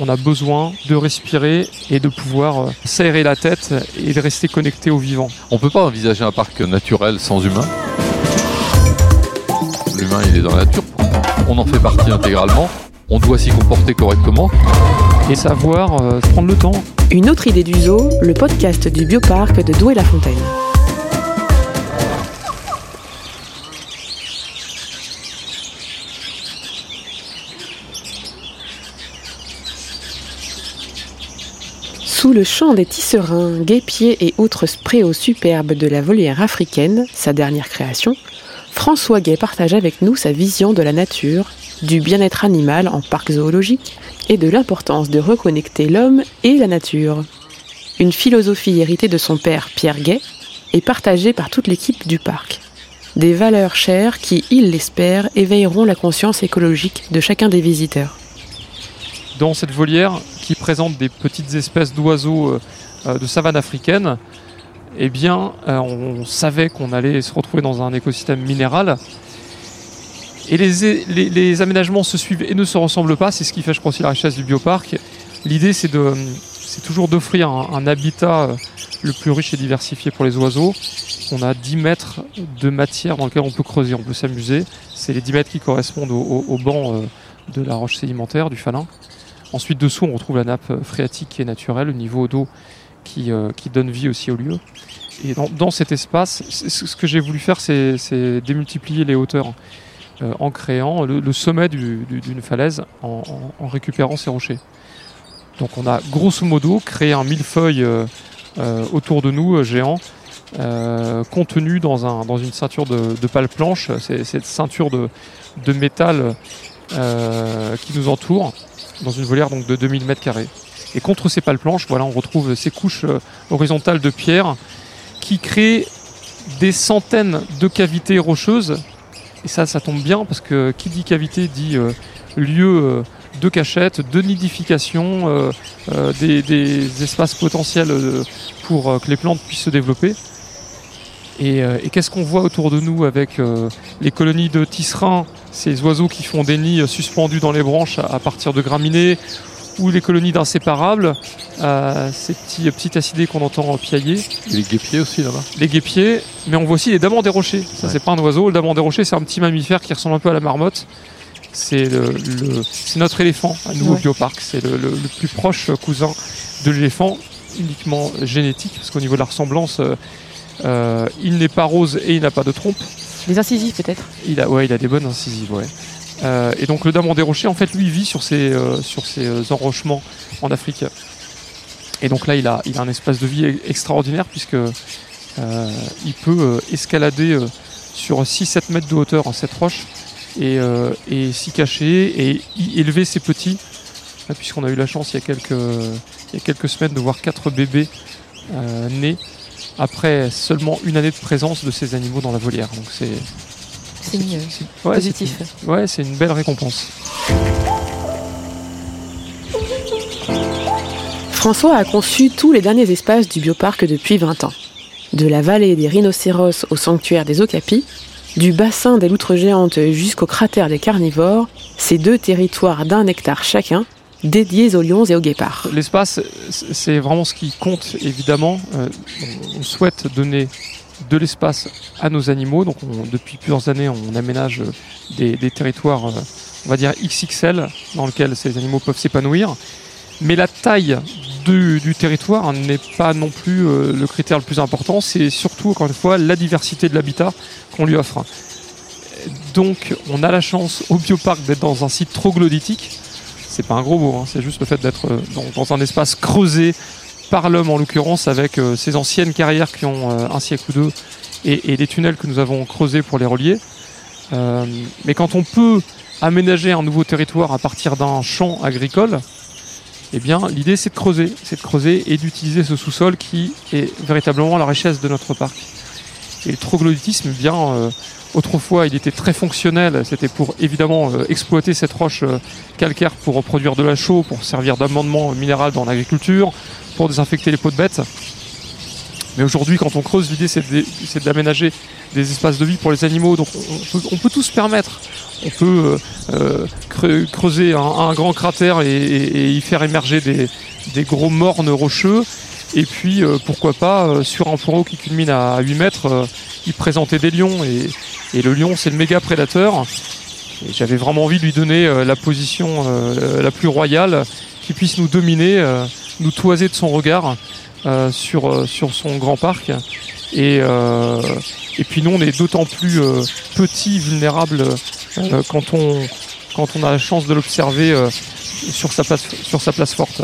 on a besoin de respirer et de pouvoir s'aérer la tête et de rester connecté au vivant. On ne peut pas envisager un parc naturel sans humain. L'humain, il est dans la nature. On en fait partie intégralement. On doit s'y comporter correctement. Et savoir prendre le temps. Une autre idée du zoo, le podcast du bioparc de Douai-la-Fontaine. Sous le champ des tisserands, guépiers et autres spréos superbes de la volière africaine, sa dernière création, François Gay partage avec nous sa vision de la nature, du bien-être animal en parc zoologique et de l'importance de reconnecter l'homme et la nature. Une philosophie héritée de son père Pierre Gay et partagée par toute l'équipe du parc. Des valeurs chères qui, il l'espère, éveilleront la conscience écologique de chacun des visiteurs. Dans cette volière, qui présente des petites espèces d'oiseaux euh, de savane africaine, eh bien, euh, on savait qu'on allait se retrouver dans un écosystème minéral. Et les, aménagements se suivent et ne se ressemblent pas. C'est ce qui fait, je crois, aussi la richesse du bioparc. L'idée, c'est toujours d'offrir un, habitat euh, le plus riche et diversifié pour les oiseaux. On a 10 mètres de matière dans lequel on peut creuser, on peut s'amuser. C'est les 10 mètres qui correspondent au, au banc de la roche sédimentaire, du falin. Ensuite, dessous, on retrouve la nappe phréatique qui est naturelle, le niveau d'eau qui, euh, qui, donne vie aussi au lieu. Et dans, cet espace, ce que j'ai voulu faire, c'est démultiplier les hauteurs euh, en créant le, sommet d'une falaise, en, récupérant ces rochers. Donc on a grosso modo créé un millefeuille euh, autour de nous, géant, contenu dans, un, dans une ceinture de, de pales planches, cette ceinture de métal qui nous entoure dans une volière donc de 2000 mètres carrés. Et contre ces pales planches, voilà, on retrouve ces couches euh, horizontales de pierre qui créent des centaines de cavités rocheuses. Et ça, ça tombe bien parce que qui dit cavité dit euh, lieu euh, de cachette, de nidification, des, espaces potentiels pour que les plantes puissent se développer. Et, qu'est-ce qu'on voit autour de nous avec les colonies de tisserands ces oiseaux qui font des nids suspendus dans les branches à, partir de graminées, ou les colonies d'inséparables, euh, ces petits, petits acidés qu'on entend piailler. les guépiers aussi là-bas Les guépiers, mais on voit aussi les damans des rochers. Ça, c'est pas un oiseau. Le daman des rochers, c'est un petit mammifère qui ressemble un peu à la marmotte. C'est le, notre éléphant à nous au bioparc. C'est le, plus proche cousin de l'éléphant, uniquement génétique, parce qu'au niveau de la ressemblance, euh, euh, il n'est pas rose et il n'a pas de trompe. Des incisives peut-être il a, Ouais, il a des bonnes incisives, ouais. Euh, et donc le Damon des Rochers, en fait, lui vit sur ces, euh, sur euh, enrochements en Afrique. Et donc là, il a, il a un espace de vie extraordinaire puisque il peut escalader sur 6-7 mètres de hauteur en cette roche et, et s'y cacher et y élever ses petits. Puisqu'on a eu la chance il y a quelques, il y a quelques semaines de voir quatre bébés nés après seulement une année de présence de ces animaux dans la volière. Donc c'est positif. ouais, c'est une belle récompense. François a conçu tous les derniers espaces du bioparc depuis 20 ans. De la vallée des rhinocéros au sanctuaire des okapis, du bassin des loutres géantes jusqu'au cratère des carnivores, ces deux territoires d'un hectare chacun dédiés aux lions et aux guépards. L'espace, c'est vraiment ce qui compte évidemment. Euh, on souhaite donner de l'espace à nos animaux. Donc depuis plusieurs années, on aménage des, territoires, euh, on va dire XXL, dans lesquels ces animaux peuvent s'épanouir. Mais la taille du, territoire n'est pas non plus euh, le critère le plus important. C'est surtout, encore une fois, la diversité de l'habitat qu'on lui offre. Donc on a la chance au bioparc d'être dans un site troglodytique c'est pas un gros mot, hein. c'est juste le fait d'être euh, dans, un espace creusé par l'homme en l'occurrence, avec euh, ces anciennes carrières qui ont euh, un siècle ou deux et, les tunnels que nous avons creusés pour les relier. mais quand on peut aménager un nouveau territoire à partir d'un champ agricole, eh bien l'idée c'est de creuser, c'est de creuser et d'utiliser ce sous-sol qui est véritablement la richesse de notre parc. Et le troglodytisme, bien Autrefois, il était très fonctionnel. C'était pour évidemment euh, exploiter cette roche euh, calcaire pour produire de la chaux, pour servir d'amendement minéral dans l'agriculture, pour désinfecter les pots de bêtes. Mais aujourd'hui, quand on creuse, l'idée c'est d'aménager des espaces de vie pour les animaux. Donc on peut, tout se permettre. on peut creuser un, grand cratère et, y faire émerger des, gros mornes rocheux. Et puis, pourquoi pas, sur un haut qui culmine à 8 mètres, y présenter des lions. Et, et le lion, c'est le méga prédateur. Et j'avais vraiment envie de lui donner la position la plus royale, qui puisse nous dominer, nous toiser de son regard sur, sur son grand parc. Et, et puis nous, on est d'autant plus euh, petit, vulnérable euh, quand, on, quand on a la chance de l'observer euh, sur, sa place, sur sa place forte.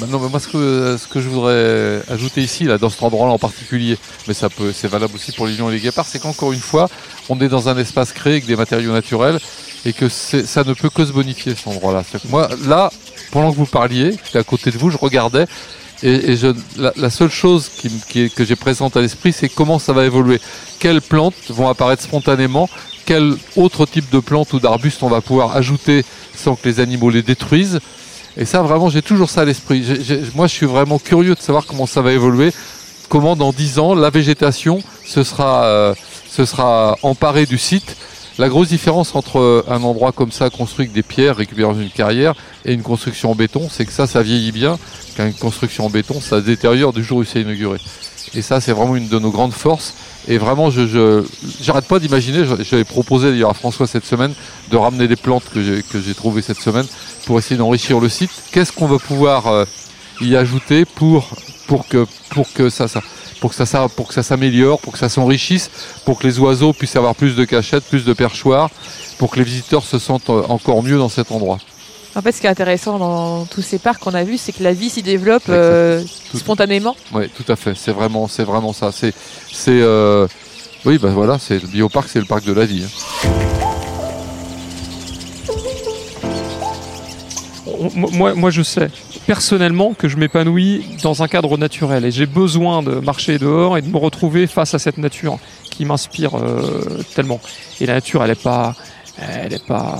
Non, mais moi, ce que, ce que je voudrais ajouter ici, là, dans cet endroit-là en particulier, mais ça peut, c'est valable aussi pour les lions et les guépards, c'est qu'encore une fois, on est dans un espace créé avec des matériaux naturels et que ça ne peut que se bonifier cet endroit-là. Moi, là, pendant que vous parliez, j'étais à côté de vous, je regardais. Et, je, la, seule chose qui, que j'ai présente à l'esprit, c'est comment ça va évoluer. Quelles plantes vont apparaître spontanément? Quel autre type de plantes ou d'arbustes on va pouvoir ajouter sans que les animaux les détruisent? Et ça, vraiment, j'ai toujours ça à l'esprit. Moi, je suis vraiment curieux de savoir comment ça va évoluer. Comment, dans 10 ans, la végétation se sera, euh, se sera emparée du site la grosse différence entre un endroit comme ça construit avec des pierres récupérées dans une carrière et une construction en béton, c'est que ça, ça vieillit bien, qu'une construction en béton, ça se détériore du jour où c'est inauguré. Et ça, c'est vraiment une de nos grandes forces. Et vraiment, je j'arrête pas d'imaginer, j'avais proposé d'ailleurs à François cette semaine de ramener des plantes que j'ai trouvées cette semaine pour essayer d'enrichir le site. Qu'est-ce qu'on va pouvoir euh, y ajouter pour, que ça, pour que ça s'améliore, pour que ça s'enrichisse, pour que les oiseaux puissent avoir plus de cachettes, plus de perchoirs, pour que les visiteurs se sentent euh, encore mieux dans cet endroit? En fait, ce qui est intéressant dans tous ces parcs qu'on a vus, c'est que la vie s'y développe euh, spontanément. Oui, tout à fait. C'est vraiment, c'est vraiment ça. C'est, c'est, euh, oui, ben voilà, c'est le bioparc, c'est le parc de la vie. Hein. Moi, moi, je sais personnellement que je m'épanouis dans un cadre naturel et j'ai besoin de marcher dehors et de me retrouver face à cette nature qui m'inspire euh, tellement. Et la nature, elle n'est pas, elle est pas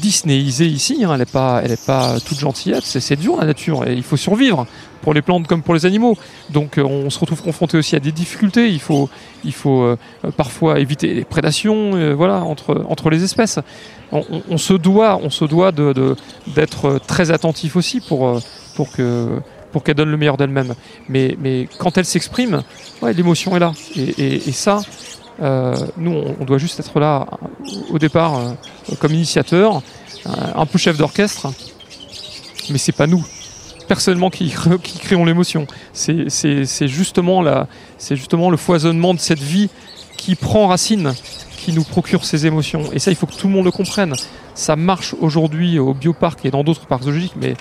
Disneyisée ici, hein, elle n'est pas, elle est pas toute gentillette. C'est dur la nature et il faut survivre pour les plantes comme pour les animaux. Donc euh, on se retrouve confronté aussi à des difficultés. Il faut, il faut euh, parfois éviter les prédations, voilà, entre entre les espèces on, se doit, on se doit d'être très attentif aussi pour, euh, pour que pour qu'elle donne le meilleur d'elle-même. Mais, mais quand elle s'exprime, l'émotion est là. Et, ça, euh, nous, on, doit juste être là au départ euh, comme initiateur, un peu chef d'orchestre, mais c'est pas nous personnellement qui, créons l'émotion. C'est justement le foisonnement de cette vie qui prend racine qui nous procure ces émotions. Et ça, il faut que tout le monde le comprenne. Ça marche aujourd'hui au bioparc et dans d'autres parcs zoologiques, mais,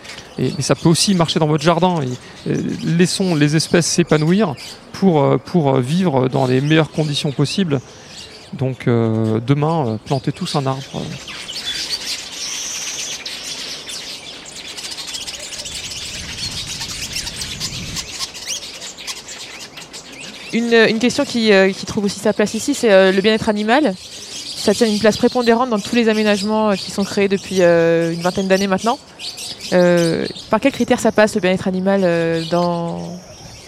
ça peut aussi marcher dans votre jardin. Et, laissons les espèces s'épanouir pour, euh, pour vivre dans les meilleures conditions possibles. Donc euh, demain, euh, plantez tous un arbre. Une, question euh, qui, trouve aussi sa place ici, c'est euh, le bien-être animal. Ça tient une place prépondérante dans tous les aménagements euh, qui sont créés depuis une vingtaine d'années maintenant. par quels critères ça passe le bien-être animal dans,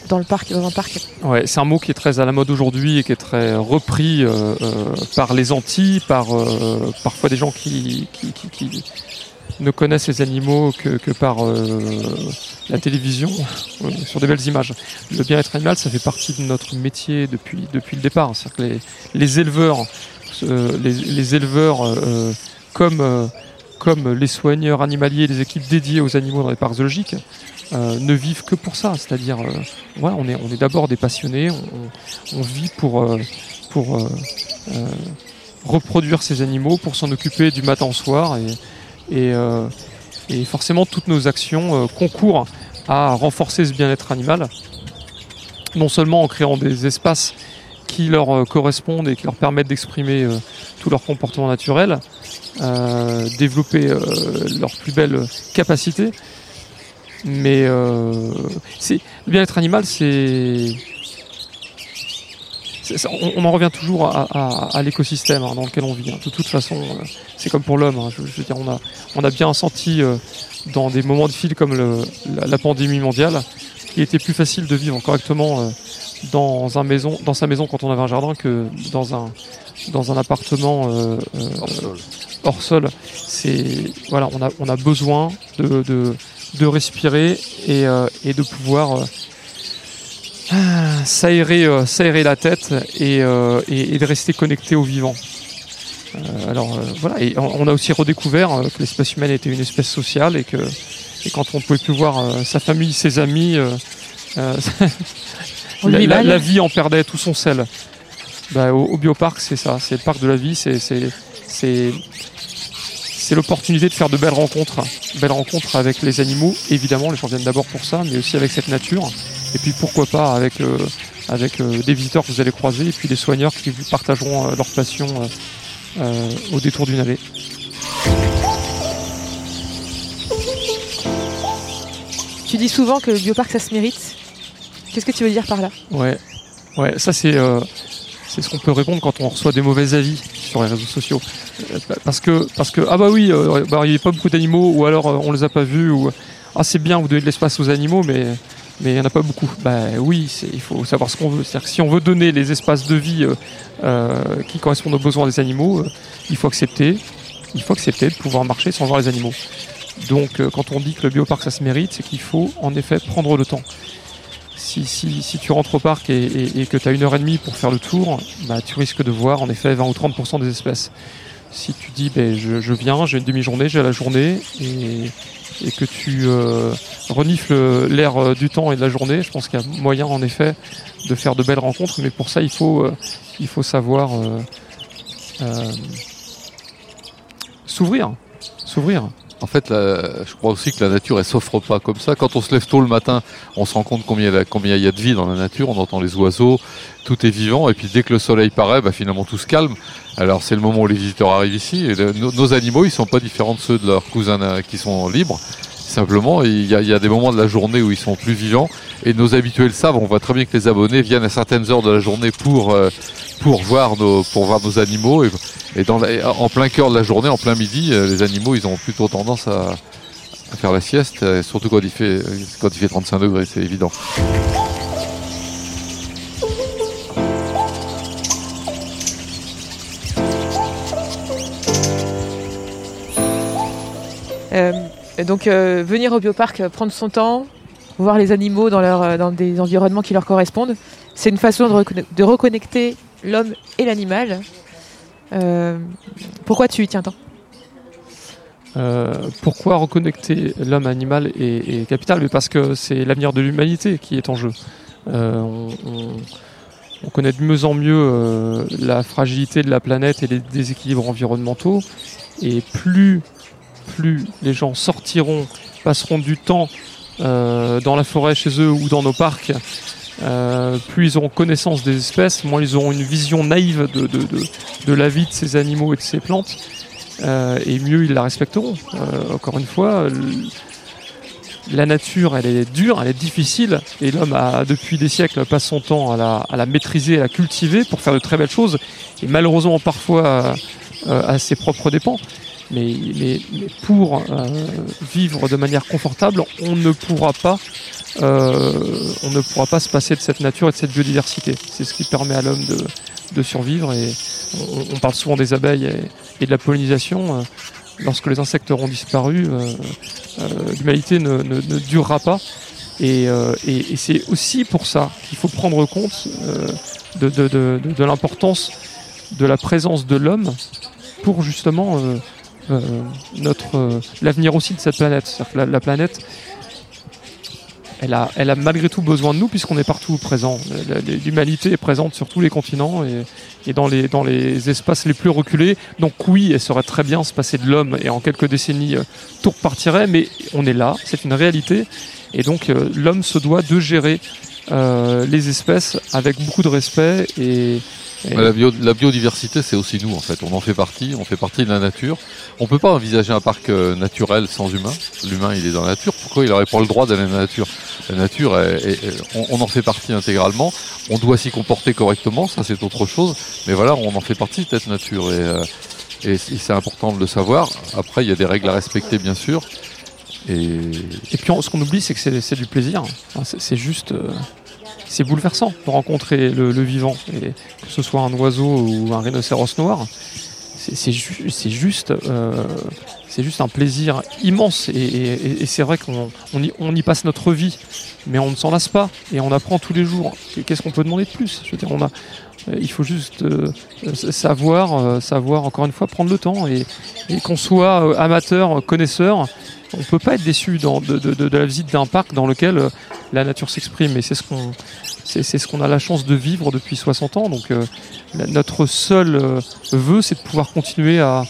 dans le parc, dans un parc? Ouais, c'est un mot qui est très à la mode aujourd'hui et qui est très repris par les Antilles, par parfois des gens qui, ne connaissent les animaux que, par euh, la télévision, euh, sur des belles images. Le bien-être animal, ça fait partie de notre métier depuis, depuis le départ. C'est-à-dire que les, éleveurs, euh, les, éleveurs comme, comme les soigneurs animaliers, les équipes dédiées aux animaux dans les parcs zoologiques, ne vivent que pour ça. C'est-à-dire, on est, on est d'abord des passionnés, on, vit pour, pour reproduire ces animaux, pour s'en occuper du matin au soir. Euh, et, forcément, toutes nos actions euh, concourent à renforcer ce bien-être animal, non seulement en créant des espaces qui leur euh, correspondent et qui leur permettent d'exprimer tout leur comportement naturel, développer leurs plus belles capacités, mais le bien-être animal, c'est on, en revient toujours à, l'écosystème hein, dans lequel on vit. Hein. De toute façon, euh, c'est comme pour l'homme. Hein. Je, veux dire, on a, bien senti euh, dans des moments de fil comme la, pandémie mondiale qu'il était plus facile de vivre correctement dans, un maison, dans sa maison quand on avait un jardin que dans un, dans un appartement euh, euh, hors sol. Voilà, on a, on a besoin de, de, de respirer et, euh, et de pouvoir euh, s'aérer, euh, s'aérer la tête et, euh, et, et de rester connecté au vivant. Euh, alors voilà, et on, on a aussi redécouvert que l'espèce humaine était une espèce sociale et que et quand on pouvait plus voir sa famille, ses amis, la, vie en perdait tout son sel. Bah, au, au bioparc, c'est ça, c'est le parc de la vie, c'est c'est c'est c'est l'opportunité de faire de belles rencontres, belles rencontres avec les animaux. Évidemment, les gens viennent d'abord pour ça, mais aussi avec cette nature. Et puis pourquoi pas avec euh, avec euh, des visiteurs que vous allez croiser et puis des soigneurs qui vous partageront euh, leur passion au détour d'une allée. Tu dis souvent que le bioparc, ça se mérite. Qu'est-ce que tu veux dire par là? Ouais, ouais, ça c'est euh, c'est ce qu'on peut répondre quand on reçoit des mauvais avis sur les réseaux sociaux. Parce que parce que ah bah oui, euh, bah, il n'y a pas beaucoup d'animaux ou alors euh, on les a pas vus ou ah c'est bien vous donnez de l'espace aux animaux mais mais il y en a pas beaucoup. Bah oui, il faut savoir ce qu'on veut. C'est-à-dire que si on veut donner les espaces de vie euh, euh, qui correspondent aux besoins des animaux, euh, il faut accepter, il faut accepter de pouvoir marcher sans voir les animaux. Donc quand on dit que le bioparc ça se mérite, c'est qu'il faut en effet prendre le temps si, si, si tu rentres au parc et que tu as une heure et demie pour faire le tour, bah, tu risques de voir en effet 20 ou 30% des espèces. Si tu dis ben, je, viens, j'ai une demi-journée, j'ai la journée, et, que tu euh, renifles l'air euh, du temps et de la journée, je pense qu'il y a moyen en effet de faire de belles rencontres, mais pour ça il faut, euh, savoir s'ouvrir. S'ouvrir. En fait, je crois aussi que la nature, elle s'offre pas comme ça. Quand on se lève tôt le matin, on se rend compte combien il y a, de vie dans la nature. On entend les oiseaux, tout est vivant. Et puis dès que le soleil paraît, bah, finalement tout se calme. Alors c'est le moment où les visiteurs arrivent ici. Et nos, nos animaux, ils sont pas différents de ceux de leurs cousins euh, qui sont libres. Simplement, il y, a, des moments de la journée où ils sont plus vivants. Et nos habitués le savent. On voit très bien que les abonnés viennent à certaines heures de la journée pour euh, pour voir nos pour voir nos animaux. Et, en plein cœur de la journée, en plein midi, euh, les animaux, ils ont plutôt tendance à, faire la sieste, euh, surtout quand il fait quand il fait 35 degrés, c'est évident. Donc euh, venir au bioparc, euh, prendre son temps, voir les animaux dans, euh, dans des environnements qui leur correspondent, c'est une façon de, reconnecter l'homme et l'animal. Pourquoi tu y tiens tant? Pourquoi reconnecter l'homme animal est, est capital? Parce que c'est l'avenir de l'humanité qui est en jeu. On, on- on connaît de mieux en mieux la fragilité de la planète et les déséquilibres environnementaux. Et plus, plus les gens sortiront, passeront du temps euh, dans la forêt chez eux ou dans nos parcs, euh, plus ils auront connaissance des espèces, moins ils auront une vision naïve de, la vie de ces animaux et de ces plantes. Euh, et mieux ils la respecteront. Encore une fois, la nature, elle est dure, elle est difficile, et l'homme a depuis des siècles passe son temps à la, maîtriser, à la cultiver pour faire de très belles choses, et malheureusement parfois à ses propres dépens. Mais, pour euh, vivre de manière confortable, on ne pourra pas, euh, on ne pourra pas se passer de cette nature et de cette biodiversité. C'est ce qui permet à l'homme de, de survivre. Et on, parle souvent des abeilles et, de la pollinisation. Euh, Lorsque les insectes auront disparu, l'humanité ne, ne- durera pas. Et, et- et c'est aussi pour ça qu'il faut prendre compte de, de- de- l'importance de la présence de l'homme pour justement notre euh, l'avenir aussi de cette planète. La, la planète, elle a, elle a malgré tout besoin de nous puisqu'on est partout présent. L'humanité est présente sur tous les continents et, dans, les, dans les espaces les plus reculés. Donc oui, elle serait très bien se passer de l'homme et en quelques décennies, euh, tout repartirait, mais on est là, c'est une réalité. Et donc euh, l'homme se doit de gérer euh, les espèces avec beaucoup de respect et, et- Mais la, bio- la biodiversité, c'est aussi nous en fait. On en fait partie, on fait partie de la nature. On peut pas envisager un parc euh, naturel sans humain. L'humain, il est dans la nature. Pourquoi il aurait pas le droit d'aller dans la nature? La nature, est- est- est- on, on en fait partie intégralement. On doit s'y comporter correctement, ça c'est autre chose. Mais voilà, on en fait partie de cette nature et, euh, et c'est important de le savoir. Après, il y a des règles à respecter, bien sûr. Et Et puis on- ce qu'on oublie, c'est que c'est du plaisir. Enfin, c'est juste, euh, c'est bouleversant de rencontrer le, vivant, que ce soit un oiseau ou un rhinocéros noir. C'est c'est ju- c'est juste, euh, juste un plaisir immense. Et, c'est vrai qu'on on y, passe notre vie, mais on ne s'en lasse pas et on apprend tous les jours. Qu'est-ce qu'on peut demander de plus? On a, euh, il faut juste euh, savoir, savoir encore une fois prendre le temps et, qu'on soit amateur, connaisseur, on peut pas être déçu de, la visite d'un parc dans lequel la nature s'exprime. Et c'est ce qu'on, c'est, ce qu'on a la chance de vivre depuis 60 ans. Donc euh, notre seul euh, vœu, c'est de pouvoir continuer à,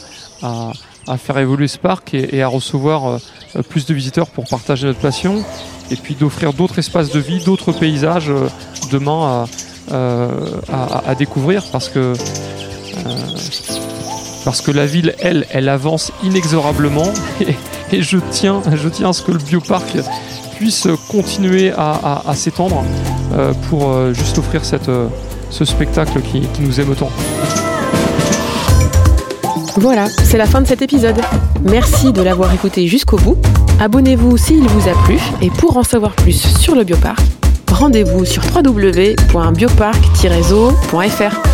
à- faire évoluer ce parc et, à recevoir euh, plus de visiteurs pour partager notre passion et puis d'offrir d'autres espaces de vie, d'autres paysages demain à, découvrir parce que parce que la ville, elle, elle avance inexorablement et, et je tiens, je tiens à ce que le bioparc puisse continuer à, s'étendre euh, pour euh, juste offrir cette, euh, ce spectacle qui, qui nous aime autant. Voilà, c'est la fin de cet épisode. Merci de l'avoir écouté jusqu'au bout. Abonnez-vous s'il vous a plu et pour en savoir plus sur le bioparc, rendez-vous sur www.bioparc-zoo.fr.